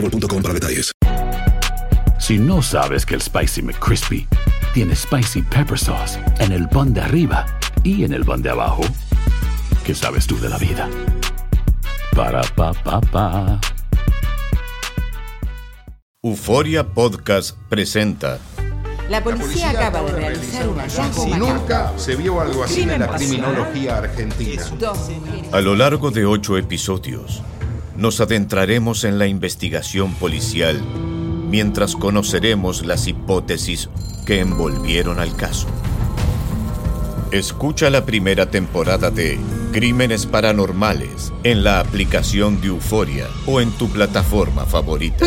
boostmobile.com para detalles. Si no sabes que el Spicy McCrispy tiene Spicy Pepper Sauce en el pan de arriba y en el pan de abajo, ¿qué sabes tú de la vida? Para, pa, pa, pa. Euforia Podcast presenta La policía acaba de realizar un hallazgo macabro. Nunca se vio algo así en la criminología argentina. A lo largo de ocho episodios, nos adentraremos en la investigación policial mientras conoceremos las hipótesis que envolvieron al caso. Escucha la primera temporada de Crímenes Paranormales en la aplicación de Euforia o en tu plataforma favorita.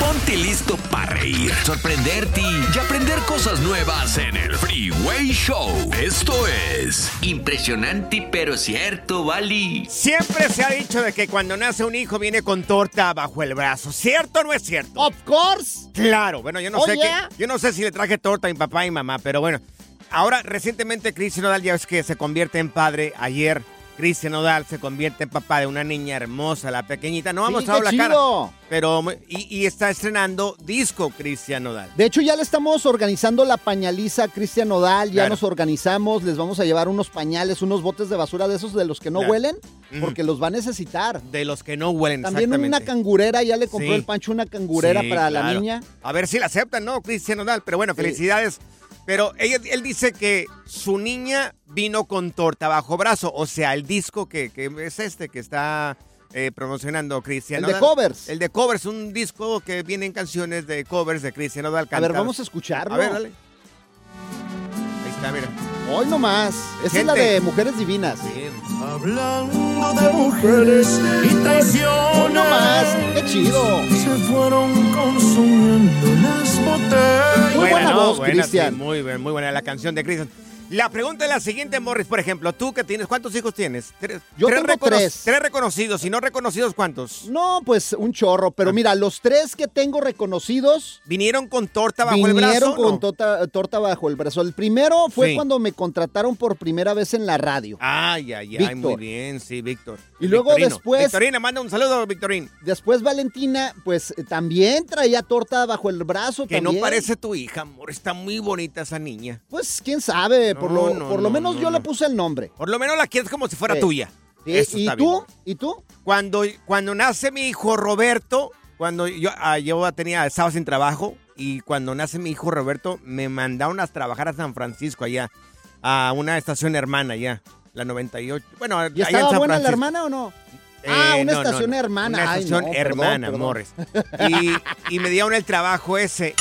Ponte listo para reír, sorprenderte y aprender cosas nuevas en el Freeway Show. Esto es impresionante pero cierto, Bali. Siempre se ha dicho de que cuando nace un hijo viene con torta bajo el brazo. ¿Cierto o no es cierto? Of course. Claro, bueno, yo no Oh, sé yeah. qué. Yo no sé si le traje torta a mi papá y mamá, pero bueno. Ahora, recientemente, Cristian Nodal ya es que se convierte en padre. Ayer, Cristian Nodal se convierte en papá de una niña hermosa, la pequeñita. No vamos Sí, a hablar cara. Pero, y, y está estrenando disco Cristian Nodal. De hecho, ya le estamos organizando la pañaliza a Cristian Nodal, ya Claro. nos organizamos, les vamos a llevar unos pañales, unos botes de basura de esos de los que no Claro. huelen, porque los va a necesitar. De los que no huelen, También una cangurera, ya le compró Sí. el Pancho una cangurera Sí, para la niña. A ver si la aceptan, ¿no? Cristian Nodal. Pero bueno, felicidades. Pero ella, él dice que su niña vino con torta bajo brazo. O sea, el disco que, que es este que está eh, promocionando Cristian El de covers. El de covers, un disco que vienen canciones de covers de Cristian Nodal. A ver, vamos a escucharlo. A ver, dale. Ahí está, mira. Hoy nomás. Esa es la Gente. de Mujeres Divinas. Hablando de mujeres y traiciones. Hoy nomás. Chido. Se fueron consumiendo las botellas. Muy buena ¿no? voz, Buena, Cristian. sí, muy, bien, muy buena la canción de Cristian. La pregunta es la siguiente, Morris. Por ejemplo, tú que tienes, ¿cuántos hijos tienes? Tres. Yo tengo recono- tres. Tres reconocidos. Y no reconocidos, ¿cuántos? No, pues un chorro. Ah. Pero mira, los tres que tengo reconocidos ¿Vinieron con torta bajo el vinieron brazo? con no? torta, torta bajo el brazo. El primero fue Sí. cuando me contrataron por primera vez en la radio. Ay, ay, ay, muy bien, sí, Víctor. Y luego Victorino. después- Victorina, manda un saludo, Victorín. Después Valentina, pues eh, también traía torta bajo el brazo. Que no parece tu hija, amor. Está muy bonita esa niña. Pues quién sabe, por lo, no, por lo no, menos no, yo le puse el nombre. Por lo menos la quieres como si fuera Sí. tuya. Sí, Eso ¿Y está tú? bien. ¿Y tú? Cuando, cuando nace mi hijo Roberto, cuando yo, ah, yo tenía, estaba sin trabajo, y cuando nace mi hijo Roberto, me mandaron a trabajar a San Francisco allá, a una estación hermana allá, la 98. Bueno, ¿Y allá en estaba San buena la hermana o no? ah, Eh, una no, no, estación no. hermana. Una Ay, estación perdón, hermana, perdón. Morris. Y, y me dieron el trabajo ese.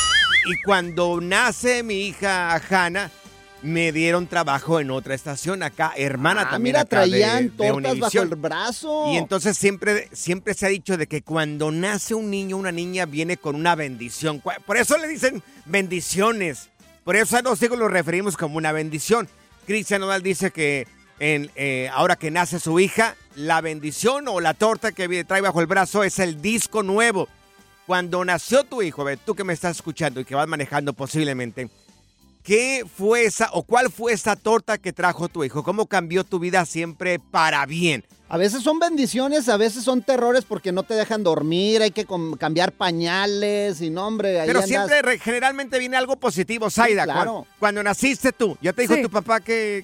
Y cuando nace mi hija Hanna, me dieron trabajo en otra estación acá, hermana Ah, también mira, acá traían de tortas bajo el brazo. Y entonces siempre, siempre se ha dicho de que cuando nace un niño, una niña viene con una bendición. Por eso le dicen bendiciones. Por eso a los hijos los referimos como una bendición. Cristian Nodal dice que en, eh, ahora que nace su hija, la bendición o la torta que trae bajo el brazo es el disco nuevo. Cuando nació tu hijo, ve, tú que me estás escuchando y que vas manejando posiblemente, ¿qué fue esa o cuál fue esa torta que trajo tu hijo? ¿Cómo cambió tu vida siempre para bien? A veces son bendiciones, a veces son terrores porque no te dejan dormir, hay que cambiar pañales y no, hombre, ahí Pero andas- siempre, re- generalmente viene algo positivo, Zaida. Sí, claro. cuando, naciste tú, ¿ya te dijo Sí. tu papá que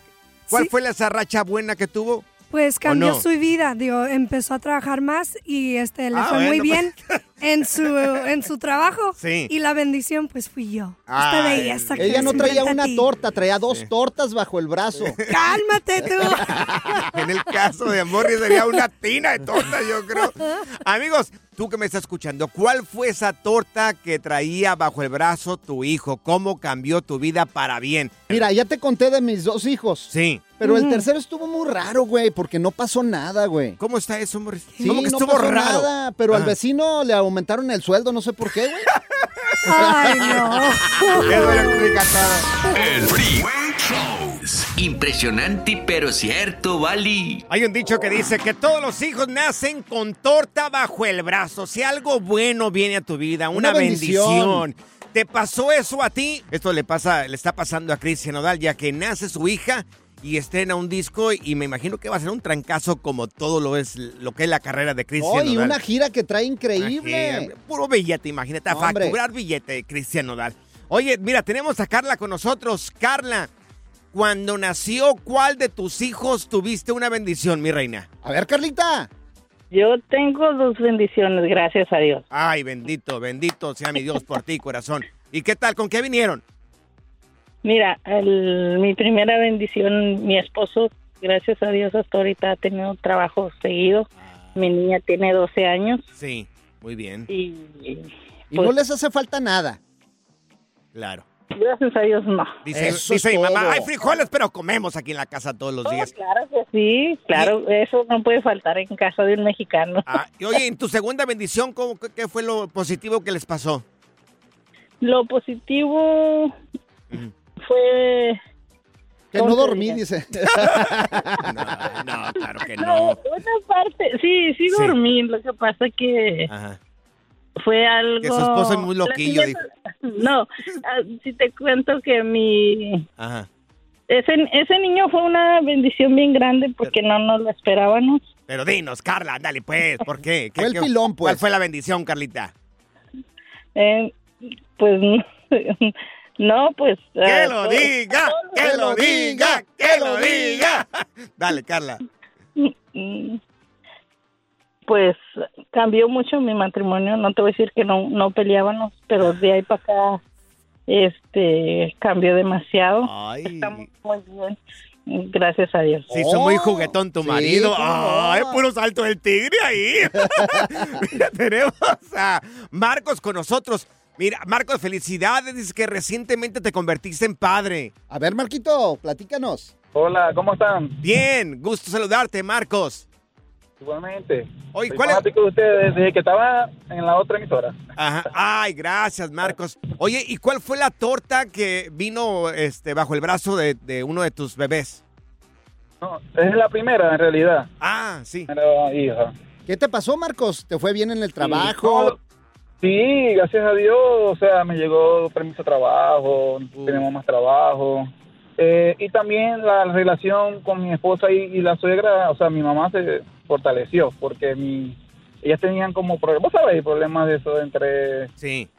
cuál Sí. fue la racha buena que tuvo? Pues cambió no? su vida, digo, empezó a trabajar más y este le Ah, fue muy bueno, bien en su en su trabajo. Sí. Y la bendición pues fui yo. Ay, Esta belleza que Ella no traía una torta, traía dos tortas bajo el brazo. Cálmate tú. en el caso de Morris sería una tina de torta, yo creo. Amigos, tú que me estás escuchando, ¿cuál fue esa torta que traía bajo el brazo tu hijo? ¿Cómo cambió tu vida para bien? Mira, ya te conté de mis dos hijos. Sí. Pero el tercero estuvo muy raro, güey, porque no pasó nada, güey. ¿Cómo está eso, Morris? Sí, ¿Cómo que no estuvo pasó raro? nada, pero al Ajá. vecino le aumentaron el sueldo, no sé por qué, güey. Ay, no. El fricatada. El Freeway Show. Impresionante pero cierto, Bali. Hay un dicho que dice que todos los hijos nacen con torta bajo el brazo. Si algo bueno viene a tu vida, una, Una bendición. bendición. ¿Te pasó eso a ti? Esto le pasa, le está pasando a Cristian Nodal, ya que nace su hija y estrena un disco y me imagino que va a ser un trancazo como todo lo es lo que es la carrera de Cristian Oh, y Nodal. una gira que trae increíble. Puro billete, imagínate, a facturar billete, Cristian Nodal. Oye, mira, tenemos a Carla con nosotros. Carla, cuando nació, ¿cuál de tus hijos tuviste una bendición, mi reina? A ver, Carlita. Yo tengo dos bendiciones, gracias a Dios. Ay, bendito, bendito sea mi Dios por ti, corazón. ¿Y qué tal? ¿Con qué vinieron? Mira, el- mi primera bendición, mi esposo, gracias a Dios hasta ahorita ha tenido trabajo seguido. Mi niña tiene 12 años Sí, muy bien, y Y Pues- no les hace falta nada. claro. gracias a Dios no. Dice, Eso dice mi mamá, hay frijoles, pero comemos aquí en la casa todos los Oh, días. claro que sí, claro, eso no puede faltar en casa de un mexicano. Ah, y oye, en tu segunda bendición, ¿cómo, qué- ¿qué fue lo positivo que les pasó? Lo positivo. Fue... Que ¿Cómo no dormí, dice. No, no, claro que No, no. una parte, sí, sí Sí. dormí, lo que pasa que Ajá. fue algo... Que su esposo es muy loquillo, No, ah, si te cuento que mi... Ajá. Ese, ese niño fue una bendición bien grande porque no nos lo esperábamos. Pero dinos, Carla, dale pues, ¿por qué? ¿Qué- Fue el qué- pilón, pues. ¿Cuál fue la bendición, Carlita? Eh, pues no, pues... ¡Que ah, lo diga! ¡Que lo diga! ¡Que lo diga! Dale, Carla. Mm, Pues cambió mucho mi matrimonio. No te voy a decir que no, no peleábamos, pero de ahí para acá este cambió demasiado. Ay. Estamos muy bien. Gracias a Dios. Sí, hizo muy Oh, juguetón tu marido. Ay, puro salto del tigre ahí. Mira, tenemos a Marcos con nosotros. Mira, Marcos, felicidades. Dices que recientemente te convertiste en padre. A ver, Marquito, platícanos. Hola, ¿cómo están? Bien, gusto saludarte, Marcos. Igualmente. Oye, Soy ¿cuál es? de ustedes desde que estaba en la otra emisora. Ajá. Ay, gracias, Marcos. Oye, ¿y cuál fue la torta que vino este, bajo el brazo de, de uno de tus bebés? No, es la primera en realidad. Ah, sí. Era hija. ¿Qué te pasó, Marcos? ¿Te fue bien en el trabajo? Sí, gracias a Dios, o sea, me llegó permiso de trabajo, tenemos más trabajo. Eh, y también la relación con mi esposa y, y la suegra, o sea, mi mamá se fortaleció porque mi, ellas tenían como problemas, vos sabés, problemas de eso entre... Sí.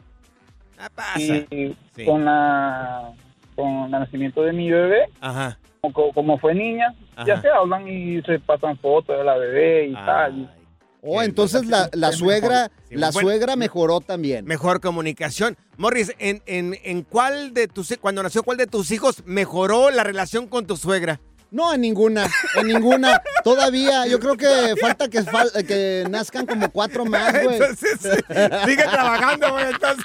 Ah, pasa. Y Sí. con la con el nacimiento de mi bebé, Ajá. como, como fue niña, ya se hablan y se pasan fotos de la bebé y tal. Oh, entonces la, la suegra, Sí, la bueno, suegra mejoró también. Mejor comunicación. Morris, ¿en, en, en cuál de tus cuando nació cuál de tus hijos mejoró la relación con tu suegra? No, en ninguna, en ninguna. Todavía, yo creo que falta que, fal- que nazcan como cuatro más, güey. Entonces, sigue trabajando, güey, entonces.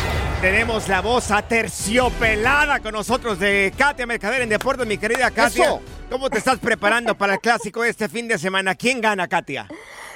Tenemos la voz aterciopelada con nosotros de Katia Mercader en Deportes, mi querida Katia. Eso. ¿Cómo te estás preparando para el clásico este fin de semana? ¿Quién gana, Katia?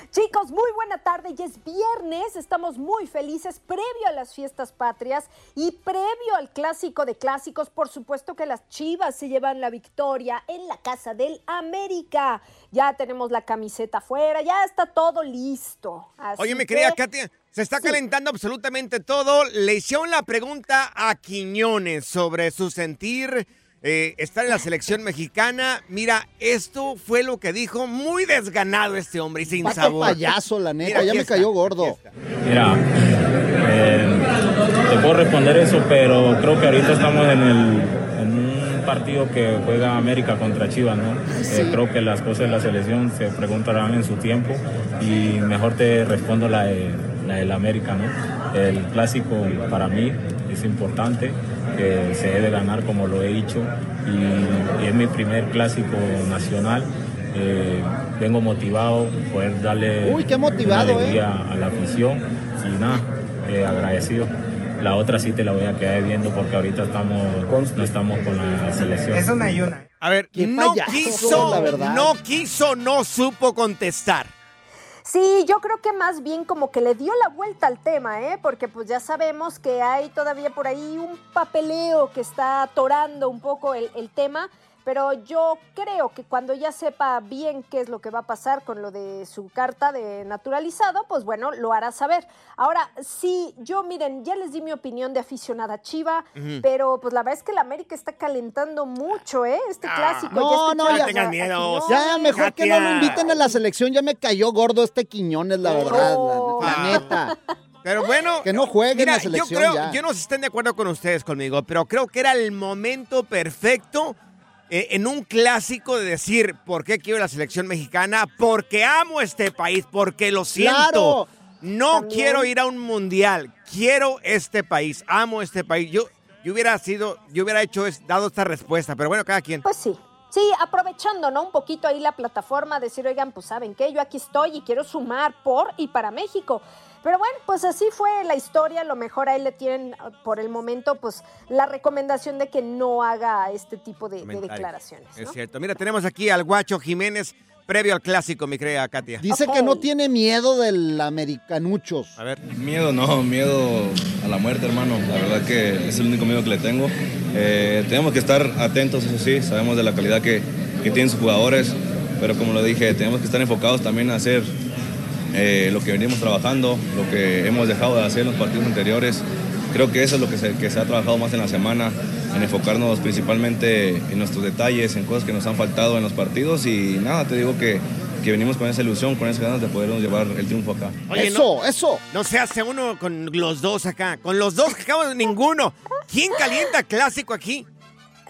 Chicos, muy buena tarde. Ya es viernes, estamos muy felices previo a las fiestas patrias y previo al clásico de clásicos. Por supuesto que las Chivas se llevan la victoria en la casa del América. Ya tenemos la camiseta afuera, ya está todo listo. Así Oye, mi querida que- Katia, se está calentando absolutamente todo. Le hicieron la pregunta a Quiñones sobre su sentir, eh, estar en la selección mexicana. Mira, esto fue lo que dijo, muy desganado este hombre y sin Pato sabor. payaso, la neta, Mira, ya me está. cayó gordo. Mira, eh, te puedo responder eso, pero creo que ahorita estamos en, el, partido que juega América contra Chivas, ¿no? Eh, creo que las cosas de la selección se preguntarán en su tiempo y mejor te respondo la, de, la del América, ¿no? El clásico para mí es importante, que se debe ganar como lo he dicho y, y es mi primer clásico nacional. Eh, vengo motivado, poder darle Uy, qué motivado, una alegría ¿eh? a la afición y nada, agradecido. La otra sí te la voy a quedar viendo porque ahorita estamos, no estamos con la selección. Eso me ayuda. A ver, no quiso, no quiso, no supo contestar. Sí, yo creo que más bien como que le dio la vuelta al tema, ¿eh? Porque pues ya sabemos que hay todavía por ahí un papeleo que está atorando un poco el, el tema, pero yo creo que cuando ya sepa bien qué es lo que va a pasar con lo de su carta de naturalizado, pues bueno, lo hará saber. Ahora, sí, yo miren, ya les di mi opinión de aficionada chiva, pero pues la verdad es que la América está calentando mucho, ¿eh? Este clásico. No, ya no, ya. a Quiñones. Ya, mejor que no lo inviten a la selección. Ya me cayó gordo este Quiñones, la verdad. Oh. La, la neta. Pero bueno, Que no juegue en mira, la selección yo creo, ya. yo no sé si estén de acuerdo con ustedes conmigo, pero creo que era el momento perfecto eh, en un clásico de decir por qué quiero la selección mexicana, porque amo este país, porque lo siento. Claro. No También. quiero ir a un mundial, quiero este país, amo este país. Yo, yo hubiera sido, yo hubiera hecho, es- dado esta respuesta, pero bueno, cada quien. Pues sí. Sí, aprovechando, ¿no? Un poquito ahí la plataforma, decir, oigan, pues saben qué, yo aquí estoy y quiero sumar por y para México. Pero bueno, pues así fue la historia. A lo mejor ahí le tienen uh, por el momento, pues, la recomendación de que no haga este tipo de, declaraciones. Es cierto. Mira, tenemos aquí al guacho Jiménez previo al clásico, mi querida Katia. Dice que no tiene miedo del americanuchos. A ver. Miedo no, miedo a la muerte, hermano. La verdad que es el único miedo que le tengo. Eh, tenemos que estar atentos, eso sí, sabemos de la calidad que, que tienen sus jugadores, pero como lo dije, tenemos que estar enfocados también a hacer eh, lo que venimos trabajando, lo que hemos dejado de hacer en los partidos anteriores. Creo que eso es lo que se, que se ha trabajado más en la semana, en enfocarnos principalmente en nuestros detalles, en cosas que nos han faltado en los partidos y nada, te digo que, que venimos con esa ilusión, con esas ganas de podernos llevar el triunfo acá. Oye, eso, no, eso. No se hace uno con los dos acá. Con los dos que acabamos ninguno. ¿Quién calienta clásico aquí?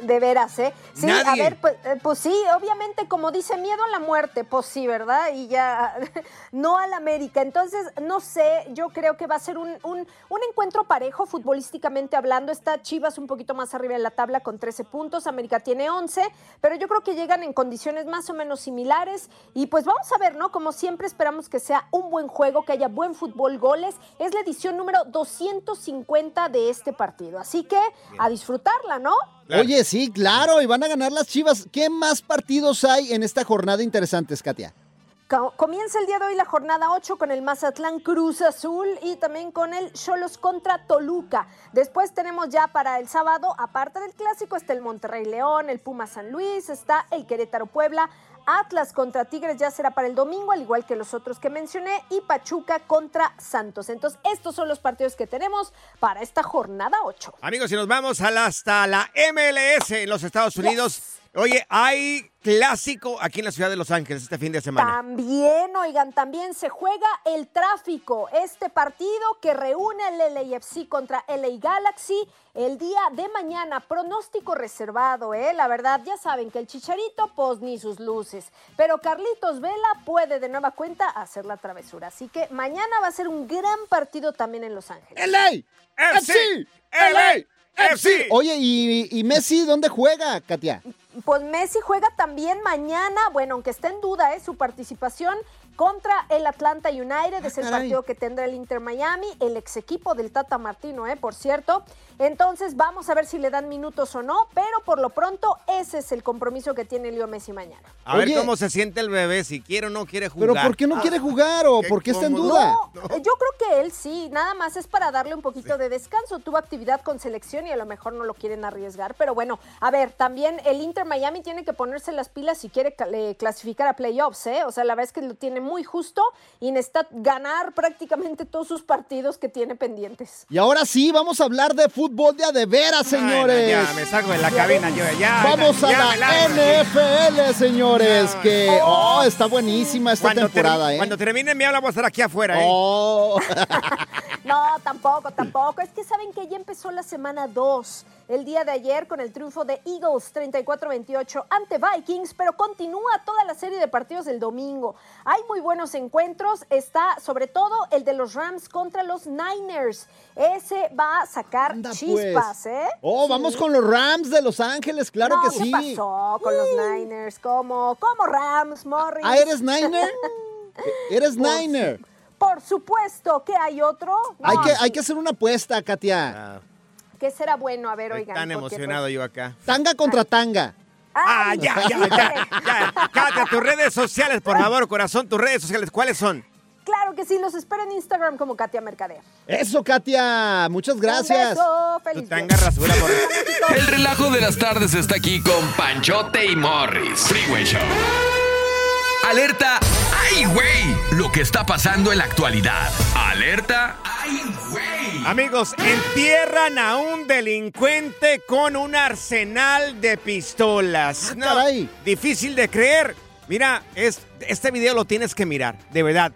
De veras, ¿eh? Sí, a ver, pues, eh, pues sí, obviamente, como dice, miedo a la muerte, pues sí, ¿verdad? Y ya, no a la América. Entonces, no sé, yo creo que va a ser un, un, un encuentro parejo, futbolísticamente hablando. Está Chivas un poquito más arriba en la tabla con 13 puntos, América tiene 11, pero yo creo que llegan en condiciones más o menos similares. Y pues vamos a ver, ¿no? Como siempre, esperamos que sea un buen juego, que haya buen fútbol, goles. Es la edición número 250 de este partido. Así que a disfrutarla, ¿no? Oye, sí, claro, y van a ganar las Chivas. ¿Qué más partidos hay en esta jornada interesantes, Katia? Co- Comienza el día de hoy la jornada 8 con el Mazatlán Cruz Azul y también con el Cholos contra Toluca. Después tenemos ya para el sábado, aparte del clásico, está el Monterrey León, el Puma San Luis, está el Querétaro Puebla, Atlas contra Tigres ya será para el domingo, al igual que los otros que mencioné, y Pachuca contra Santos. Entonces, estos son los partidos que tenemos para esta jornada 8. Amigos, si nos vamos a la- hasta la MLS en los Estados Unidos. Oye, hay clásico aquí en la ciudad de Los Ángeles este fin de semana. También, oigan, también se juega el tráfico. Este partido que reúne al LAFC contra LA Galaxy el día de mañana. Pronóstico reservado, ¿eh? La verdad, ya saben que el Chicharito, pues ni sus luces. Pero Carlitos Vela puede de nueva cuenta hacer la travesura. Así que mañana va a ser un gran partido también en Los Ángeles. ¡LA! FC, LA, FC. Oye, ¿y, y Messi dónde juega, Katia? Pues Messi juega también mañana, bueno, aunque está en duda ¿eh? su participación contra el Atlanta United, es el caray. partido que tendrá el Inter Miami, el ex equipo del Tata Martino, ¿eh? por cierto. Entonces vamos a ver si le dan minutos o no, pero por lo pronto ese es el compromiso que tiene Leo Messi mañana. A ver cómo se siente el bebé, si quiere o no quiere jugar. ¿Pero por qué no quiere jugar o qué por qué está en duda? No, yo creo que él sí, nada más es para darle un poquito de descanso. Tuvo actividad con selección y a lo mejor no lo quieren arriesgar. Pero bueno, a ver, también el Inter Miami tiene que ponerse las pilas si quiere ca- clasificar a playoffs, ¿eh? O sea, la verdad es que lo tiene muy justo y necesita ganar prácticamente todos sus partidos que tiene pendientes. Y ahora sí, vamos a hablar de fútbol de a de veras, Ay, no, señores. ya, me salgo de la cabina, yo ya. Vamos ya a me largo. la NFL, señores, que oh, está buenísima esta Cuando, temporada, ter- ¿eh? cuando termine mi habla, voy a estar aquí afuera, ¿eh? No, tampoco, tampoco. Es que saben que ya empezó la semana 2. El día de ayer con el triunfo de Eagles 34-28 ante Vikings, pero continúa toda la serie de partidos del domingo. Hay muy buenos encuentros. Está sobre todo el de los Rams contra los Niners. Ese va a sacar Anda, chispas, pues. ¿eh? Oh, Sí. vamos con los Rams de Los Ángeles, claro No, que sí. ¿Qué pasó con los Niners? ¿Cómo? ¿Cómo Rams, Morris? Ah, ¿eres Niner? Eres Niner. Por supuesto que hay otro. No, Hay que, hay que hacer una apuesta, Katia. ¿Qué será bueno? A ver, Estoy oigan. tan porque, pues, emocionado yo acá. Tanga contra tanga. Ah, Ay, ya, ya, ya, ya. Katia, tus redes sociales, por favor, corazón, tus redes sociales, ¿cuáles son? Claro que sí, los espero en Instagram como Katia Mercader. Eso, Katia. Muchas gracias. Un beso, Tu feliz tanga rasura por... El relajo de las tardes está aquí con Panchote y Morris. Freeway Show. Alerta. ¡Ay, güey! Lo que está pasando en la actualidad. Alerta. ¡Ay, güey! Amigos, entierran a un delincuente con un arsenal de pistolas. Ah, No, caray. difícil de creer. Mira, es, este video lo tienes que mirar, de verdad.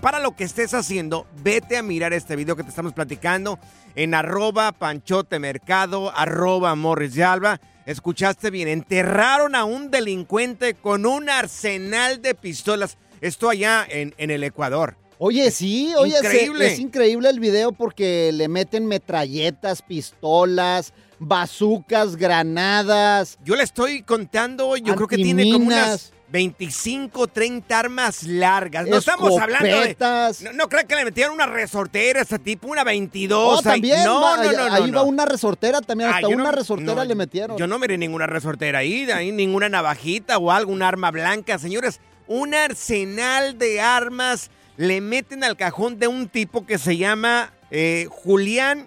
Para lo que estés haciendo, vete a mirar este video que te estamos platicando en arroba panchote mercado, arroba morris de alba. Escuchaste bien, enterraron a un delincuente con un arsenal de pistolas. Esto allá en, en el Ecuador. Oye, sí, oye, Increíble. es increíble el video porque le meten metralletas, pistolas, bazucas, granadas. Yo le estoy contando, yo creo que tiene como unas. 25, 30 armas largas. No estamos hablando de... No, no creo que le metieran una resortera a este tipo, una 22. Oh, ahí- también. No, va- no, no, no. ahí no. va una resortera también, Ah, hasta no- una resortera no, le metieron. Yo no miré ninguna resortera ahí, ahí ninguna navajita o algo, un arma blanca. Señores, un arsenal de armas le meten al cajón de un tipo que se llama eh, Julián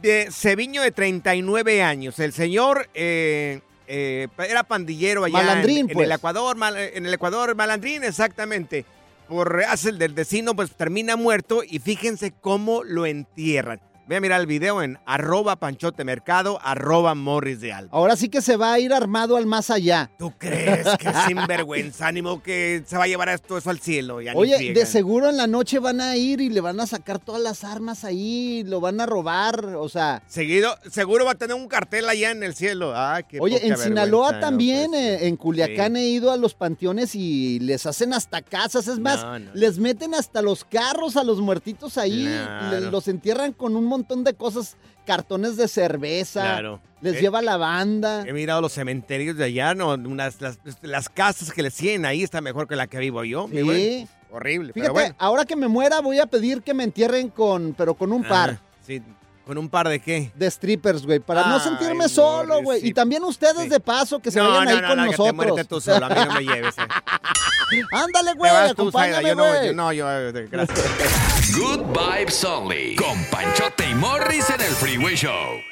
de Ceviño de 39 años. El señor eh, eh, era pandillero allá en- Malandrín, en, pues. el Ecuador, mal- en el Ecuador, malandrín, exactamente. Por hace el del vecino, pues termina muerto y fíjense cómo lo entierran. Ve a mirar el video en arroba panchotemercado, arroba morris de alba. Ahora sí que se va a ir armado al más allá. ¿Tú crees que sinvergüenza, ánimo que se va a llevar esto eso al cielo? Ya Oye, de seguro en la noche van a ir y le van a sacar todas las armas ahí, lo van a robar, o sea... Seguido, seguro va a tener un cartel allá en el cielo. Ah, qué Oye, en Sinaloa también, Pues, eh, en Culiacán he ido a los panteones y les hacen hasta casas. Es más, No, no. les meten hasta los carros a los muertitos ahí. Le- los entierran con un montón de cosas, cartones de cerveza. Claro. Les Eh, lleva la banda. He mirado los cementerios de allá, no, unas, las, las casas que les tienen ahí está mejor que la que vivo yo. Sí. Horrible, Fíjate, pero bueno. ahora que me muera voy a pedir que me entierren con, pero con un par. Ah, sí, ¿con un par de qué? De strippers, güey, para no sentirme solo, güey. Y también ustedes de paso, que se no, vayan no, ahí no, con no, que te nosotros. muérete tú solo, a mí no me lleves. eh. Ándale, güey, acompáñame, yo no, güey. yo no, yo, gracias. Good Vibes Only. Con Panchote y Morris en el Freeway Show.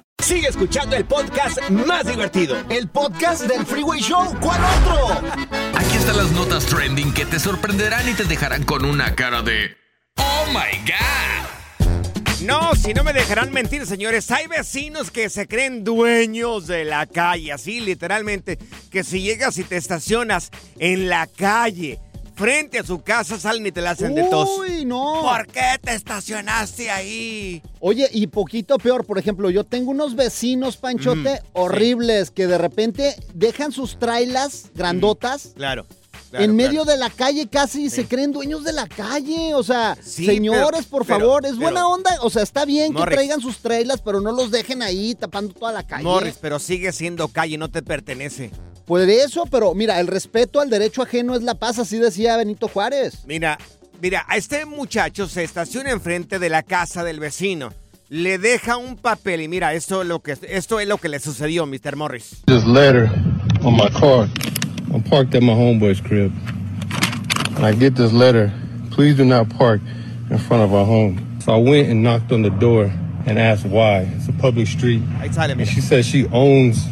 Sigue escuchando el podcast más divertido. El podcast del Freeway Show. ¿Cuál otro? Aquí están las notas trending que te sorprenderán y te dejarán con una cara de ¡Oh my God! No, si no me dejarán mentir, señores, hay vecinos que se creen dueños de la calle, así literalmente, que si llegas y te estacionas en la calle, frente a su casa, salen y te la hacen de tos. Uy, no. ¿Por qué te estacionaste ahí? Oye, y poquito peor, por ejemplo, yo tengo unos vecinos, Panchote, Mm, horribles, que de repente dejan sus trailas grandotas Claro. Claro, en claro. medio de la calle casi se creen dueños de la calle. O sea, Sí, señores, pero- por pero- favor, es pero- buena onda. O sea, está bien Morris. que traigan sus trailas, pero no los dejen ahí tapando toda la calle. Morris, pero sigue siendo calle, no te pertenece. Pues de eso, pero mira, el respeto al derecho ajeno es la paz, así decía Benito Juárez. Mira, mira, a este muchacho se estaciona enfrente de la casa del vecino. Le deja un papel y mira, esto es lo que, esto es lo que le sucedió, Mr. Morris. This letter on my car. I'm parked at my homeboy's crib. And I get this letter. Please do not park in front of our home. So I went and knocked on the door and asked why. It's a public street. Ahí sale, And she says she owns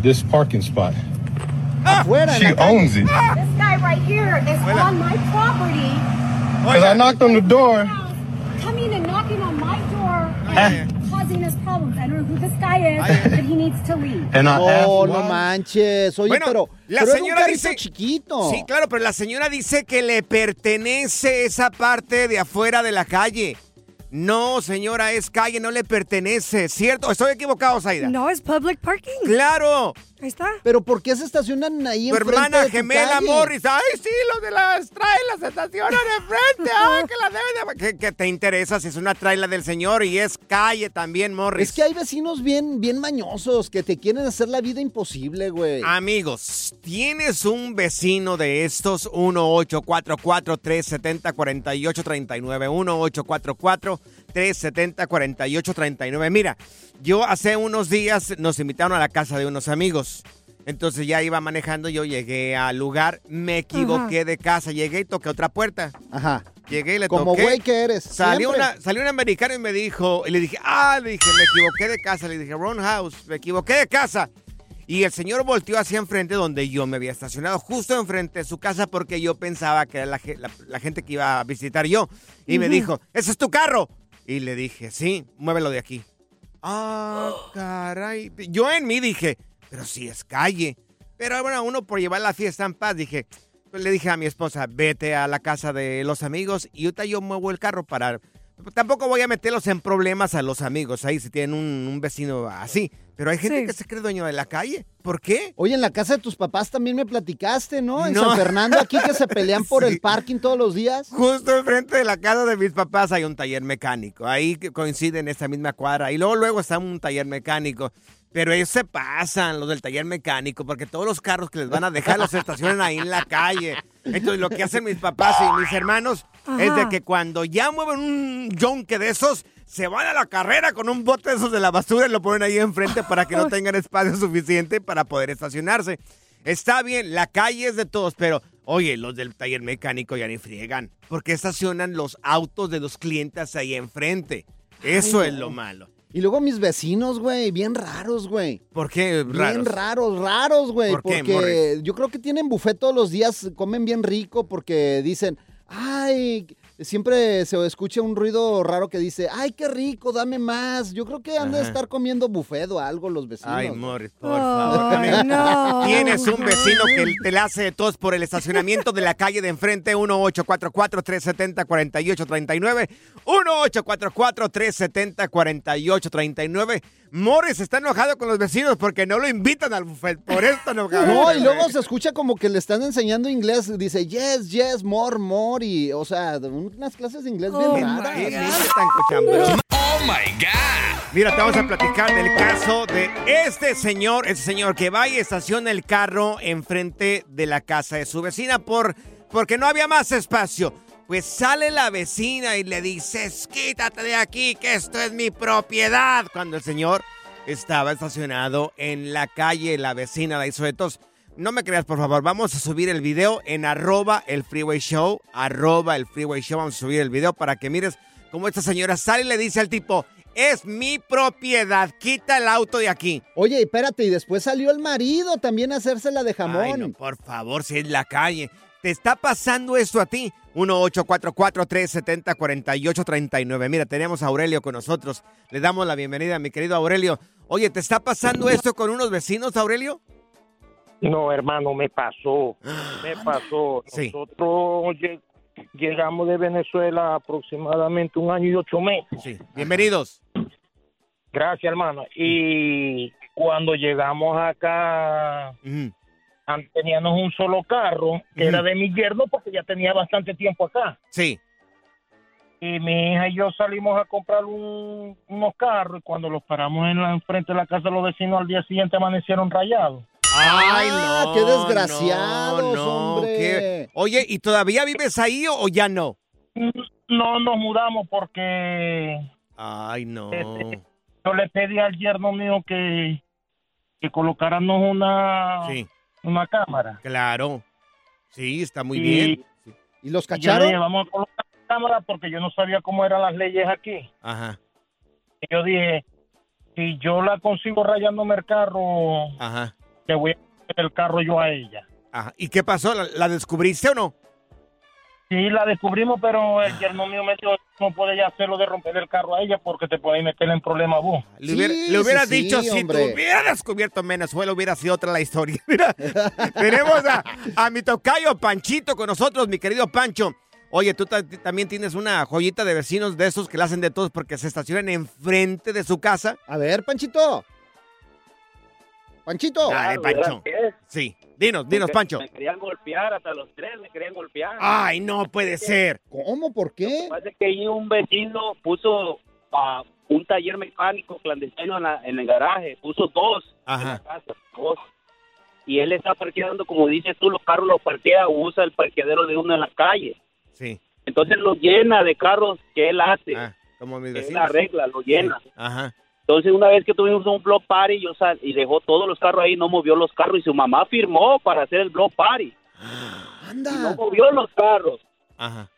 this parking spot. Afuera, She owns it. This guy right here is on my property, Because I knocked on the door. coming and knocking on my door and causing us problems. I don't know who this guy is, but he needs to leave. And I asked No, manches. Oye, Bueno, pero, la pero era un señora dice- chiquito. Sí, claro, pero la señora dice que le pertenece esa parte de afuera de la calle. No, señora, es calle, no le pertenece, ¿cierto? ¿Estoy equivocado, Zaida? No, es public parking. ¡Claro! Ahí está. Pero ¿por qué se estacionan ahí Tu enfrente hermana de tu gemela calle? Morris. Ay, sí, los de las trailas se estacionan enfrente. Ay, que la deben de... ¿Qué, qué te interesa si es una traila del señor y es calle también, Morris? Es que hay vecinos bien, bien mañosos que te quieren hacer la vida imposible, güey. Amigos, ¿tienes un vecino de estos? 1-844-370-4839. 1-844-370-4839. Mira, yo hace unos días nos invitaron a la casa de unos amigos. Entonces ya iba manejando, yo llegué al lugar, me equivoqué de casa, llegué y toqué otra puerta. Ajá. Llegué y le Como toqué. güey que eres. Salió, una, salió un americano y me dijo, y le dije, ah, le dije, me equivoqué de casa, le dije, wrong house, me equivoqué de casa. Y el señor volteó hacia enfrente donde yo me había estacionado, justo enfrente de su casa porque yo pensaba que era la, ge- la- la gente que iba a visitar yo. Y me dijo, ese es tu carro. Y le dije, sí, muévelo de aquí. Ah, caray. Yo en mí dije, pero si es calle. Pero bueno, uno por llevar la fiesta en paz, dije, pues le dije a mi esposa, vete a la casa de los amigos y ahorita yo muevo el carro para... Tampoco voy a meterlos en problemas a los amigos ahí si tienen un, un vecino así. Pero hay gente que se cree dueño de la calle. ¿Por qué? Oye, en la casa de tus papás también me platicaste, ¿no? En No. San Fernando, aquí que se pelean por Sí. el parking todos los días. Justo enfrente de la casa de mis papás hay un taller mecánico. Ahí que coincide en esta misma cuadra. Y luego, luego está un taller mecánico. Pero ellos se pasan, los del taller mecánico, porque todos los carros que les van a dejar los estacionan ahí en la calle. Entonces, lo que hacen mis papás y mis hermanos es de que cuando ya mueven un yonque de esos, se van a la carrera con un bote de esos de la basura y lo ponen ahí enfrente para que no tengan espacio suficiente para poder estacionarse. Está bien, la calle es de todos, pero oye, los del taller mecánico ya ni friegan, porque estacionan los autos de los clientes ahí enfrente. Eso Ay, es lo malo. Y luego mis vecinos, güey, bien raros, güey. ¿Por qué Bien raros? raros, güey. ¿Por qué, porque yo creo que tienen buffet todos los días, comen bien rico porque dicen, ay, siempre se escucha un ruido raro que dice, ay, qué rico, dame más. Yo creo que han de estar comiendo buffet o algo los vecinos. Ay. Morris, por favor. Ay, también. no. Tienes un vecino que te la hace de todos por el estacionamiento de la calle de enfrente, 1844-370-4839. 1844-370-4839. Morris está enojado con los vecinos porque no lo invitan al buffet. Por está enojado. No, y luego se escucha como que le están enseñando inglés. Dice, yes, yes, more, more. Y, o sea, unas clases de inglés Oh, bien my raras. Cochambroso. Oh my God. Mira, te vamos a platicar del caso de este señor, este señor que va y estaciona el carro enfrente de la casa de su vecina por, porque no había más espacio. Pues sale la vecina y le dices, quítate de aquí, que esto es mi propiedad. Cuando el señor estaba estacionado en la calle, la vecina la hizo de tos. No me creas, por favor. Vamos a subir el video en arroba el freeway show. Arroba el freeway show. Vamos a subir el video para que mires cómo esta señora sale y le dice al tipo, es mi propiedad, quita el auto de aquí. Oye, espérate, y después salió el marido también a hacérsela de jamón. Ay, no, por favor, si es la calle. ¿Te está pasando esto a ti? 1-844-370-4839. Mira, tenemos a Aurelio con nosotros. Le damos la bienvenida a mi querido Aurelio. Oye, ¿te está pasando esto con unos vecinos, Aurelio? No, hermano, me pasó. Me pasó. Sí. Nosotros lle- llegamos de Venezuela aproximadamente un año y ocho meses. Sí. Bienvenidos. Gracias, hermano. Y cuando llegamos acá, teníamos un solo carro, que era de mi yerno, porque ya tenía bastante tiempo acá. Sí. Y mi hija y yo salimos a comprar un- unos carros, y cuando los paramos en la enfrente de la casa de los vecinos, al día siguiente amanecieron rayados. Ay, Ah, no. qué desgraciados, no, no, hombre. qué- Oye, ¿y todavía vives ahí o, o ya no? No nos mudamos porque Ay, no. Este, yo le pedí al yerno mío que, que colocáramos una, Sí. Una cámara. Claro. Sí, está muy Y- bien. ¿Y los Y yo dije, vamos a colocar la cámara porque yo no sabía cómo eran las leyes aquí. Ajá, Y yo dije, si yo la consigo rayándome el carro, ajá, le voy a poner el carro yo a ella. ajá. ¿Y qué pasó? ¿La, la descubriste o no? Sí, la descubrimos, pero el yerno mío me dijo, no puedes ya hacerlo de romper el carro a ella porque te puede meter en problemas vos. Le, hubiera- le hubieras dicho si tú hubieras descubierto Venezuela, hubiera sido otra la historia. Mira, tenemos a, a mi tocayo Panchito con nosotros, mi querido Pancho. Oye, tú ta- también tienes una joyita de vecinos de esos que la hacen de todos porque se estacionan enfrente de su casa. A ver, Panchito. Panchito. Dale, Pancho. Sí, dinos, dinos, Pancho. Me querían golpear, hasta los tres me querían golpear. Ay, no puede ser. ¿Cómo? ¿Por qué? Lo que pasa es que ahí un vecino puso ah, un taller mecánico clandestino en, la- en el garaje, puso dos en la casa, dos. Y él está parqueando, como dices tú, los carros los parquea o usa el parqueadero de uno en la calle. Sí. Entonces lo llena de carros que él hace. Como mis que él vecinos. arregla, lo llena. Ajá. Entonces, una vez que tuvimos un block party, yo sal- y dejó todos los carros ahí, no movió los carros y su mamá firmó para hacer el block party. Anda. Y no movió los carros. Ajá.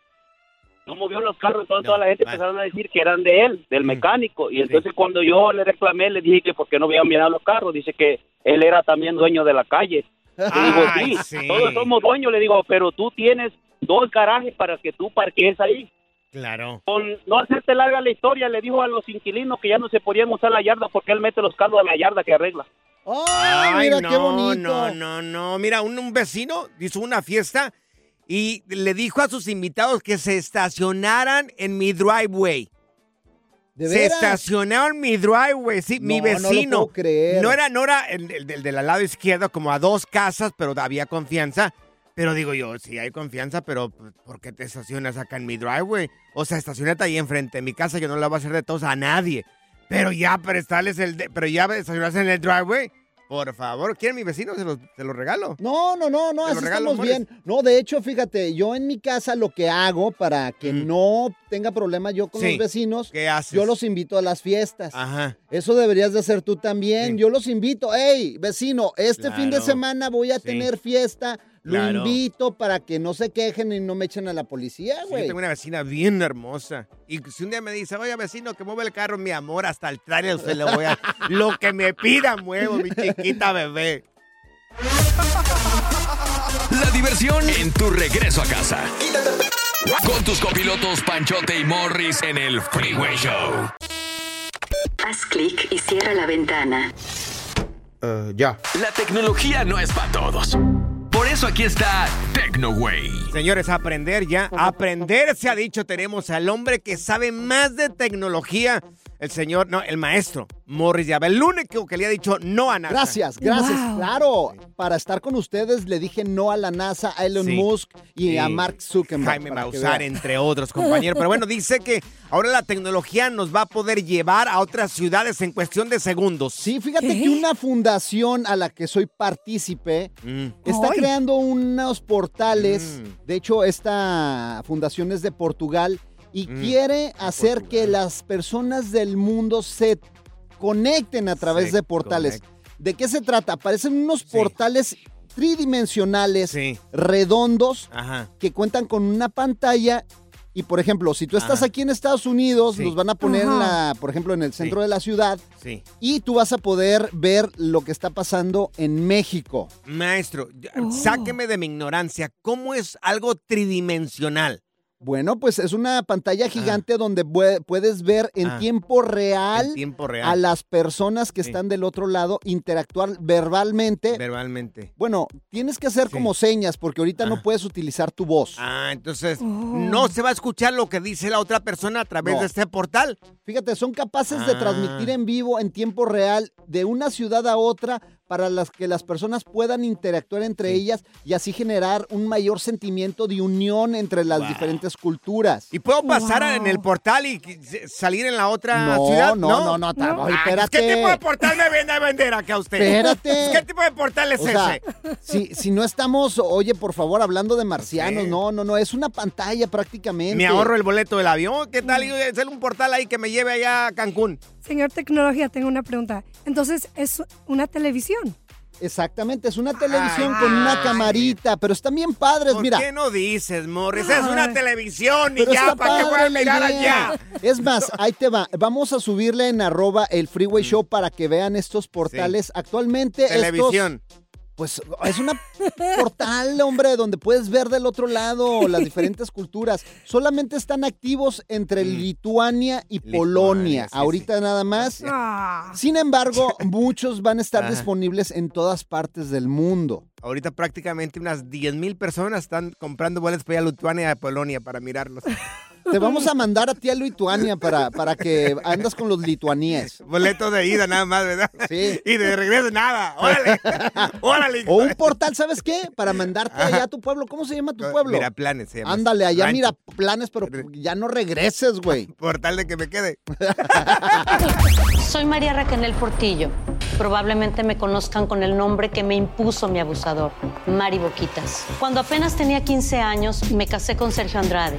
No movió los carros, entonces toda la gente empezaron a decir que eran de él, del mecánico. Y entonces cuando yo le reclamé, le dije que por qué no habían mirado los carros. Dice que él era también dueño de la calle. Le digo, Ay, sí, sí. todos somos dueños, le digo, pero tú tienes dos garajes para que tú parquees ahí. Claro. Con no hacerte larga la historia, le dijo a los inquilinos que ya no se podían usar la yarda porque él mete los carros a la yarda que arregla. Ay, mira no, qué bonito. no, no, no. Mira, un, un vecino hizo una fiesta y le dijo a sus invitados que se estacionaran en mi driveway. ¿De se estacionaron en mi driveway, sí, mi No, no lo vecino. puedo creer. No era, no era el, el del, del lado izquierdo, como a dos casas, pero había confianza. Pero digo yo, sí hay confianza, pero pues, ¿por qué te estacionas acá en mi driveway? O sea, estacionate ahí enfrente de mi casa, yo no le voy a hacer de tos a nadie. Pero ya prestarles el... de- pero ya estacionarse en el driveway, por favor. ¿Quieren mi vecino? Se los, se los regalo. No, no, no, no, así regalo, estamos bien. No, de hecho, fíjate, yo en mi casa lo que hago para que no tenga problemas yo con Sí. los vecinos, ¿Qué haces? yo los invito a las fiestas. Ajá. Eso deberías de hacer tú también. Yo los invito. Hey, vecino, este fin de Claro. semana voy a Sí. tener fiesta. Lo invito para que no se quejen y no me echen a la policía, Sí, yo güey. tengo una vecina bien hermosa. Y si un día me dice, oye, vecino, que mueve el carro, mi amor, hasta el trailer se lo voy a... lo que me pida muevo, mi chiquita bebé. La diversión en tu regreso a casa. Con tus copilotos Panchote y Morris en el Freeway Show. Haz clic y cierra la ventana. ya. La tecnología no es para todos. Eso aquí está TecnoWay. Señores, aprender ya. Aprender se ha dicho. Tenemos al hombre que sabe más de tecnología. El señor, no, el maestro, Morris Yaba. El único que le ha dicho no a NASA. Gracias, gracias. Claro, para estar con ustedes le dije no a la NASA, a Elon Sí. Musk y Sí. a Mark Zuckerberg. Jaime Maussan, entre otros compañeros. Pero bueno, dice que ahora la tecnología nos va a poder llevar a otras ciudades en cuestión de segundos. Sí, fíjate que una fundación a la que soy partícipe Mm. está creando unos portales. De hecho, esta fundación es de Portugal y Mm. quiere hacer que las personas del mundo se conecten a través Se de portales. ¿De qué se trata? Parecen unos portales tridimensionales, redondos, Ajá. que cuentan con una pantalla. Y por ejemplo, si tú estás Ajá. aquí en Estados Unidos, Sí. los van a poner en la, por ejemplo, en el centro de la ciudad. Sí. Y tú vas a poder ver lo que está pasando en México. Maestro, ya- sáqueme de mi ignorancia. ¿Cómo es algo tridimensional? Bueno, pues es una pantalla gigante donde pue- puedes ver en Ah. tiempo real, En tiempo real. a las personas que están del otro lado, interactuar verbalmente. Verbalmente. Bueno, tienes que hacer como señas porque ahorita no puedes utilizar tu voz. Ah, entonces no se va a escuchar lo que dice la otra persona a través No. de este portal. Fíjate, son capaces de Ah. transmitir en vivo, en tiempo real, de una ciudad a otra, para las que las personas puedan interactuar entre ellas y así generar un mayor sentimiento de unión entre las diferentes culturas. ¿Y puedo pasar en el portal y salir en la otra No, ciudad? no, no, no, ta- oye, Ah, espérate. ¿Qué tipo de portal me viene a vender acá a usted? Espérate. ¿Qué tipo de portal es O sea, ese? si, si no estamos, oye, por favor, hablando de marcianos, no, no, no, es una pantalla prácticamente. Me ahorro el boleto del avión. ¿Qué tal? Y hacer un portal ahí que me lleve allá a Cancún. Señor Tecnología, tengo una pregunta. Entonces, ¿es una televisión? Exactamente, es una televisión con una camarita, pero están bien padres, ¿Por mira. qué no dices, Morris? Es una Ay. televisión y Pero ya, ¿para qué voy a padre la mirar allá? Es más, ahí te va. Vamos a subirle en arroba el Freeway Show para que vean estos portales. Actualmente estos- Televisión. Pues es una portal, hombre, donde puedes ver del otro lado las diferentes culturas. Solamente están activos entre Lituania y Polonia. Ahorita nada más. Ah. Sin embargo, muchos van a estar Ajá. disponibles en todas partes del mundo. Ahorita prácticamente unas 10 mil personas están comprando boletos para ir a Lituania y a Polonia para mirarlos. Te vamos a mandar a ti a Lituania para, para que andas con los lituaníes. Boletos de ida nada más, ¿verdad? Sí. Y de regreso nada. Órale. Órale. O un portal, ¿sabes qué? Para mandarte allá a tu pueblo. ¿Cómo se llama tu pueblo? Mira, planes se llama. Ándale, allá Rancho. mira planes, pero ya no regreses, güey. Portal de que me quede. Soy María Raquel Portillo. Probablemente me conozcan con el nombre que me impuso mi abusador, Mari Boquitas. Cuando apenas tenía 15 años, me casé con Sergio Andrade,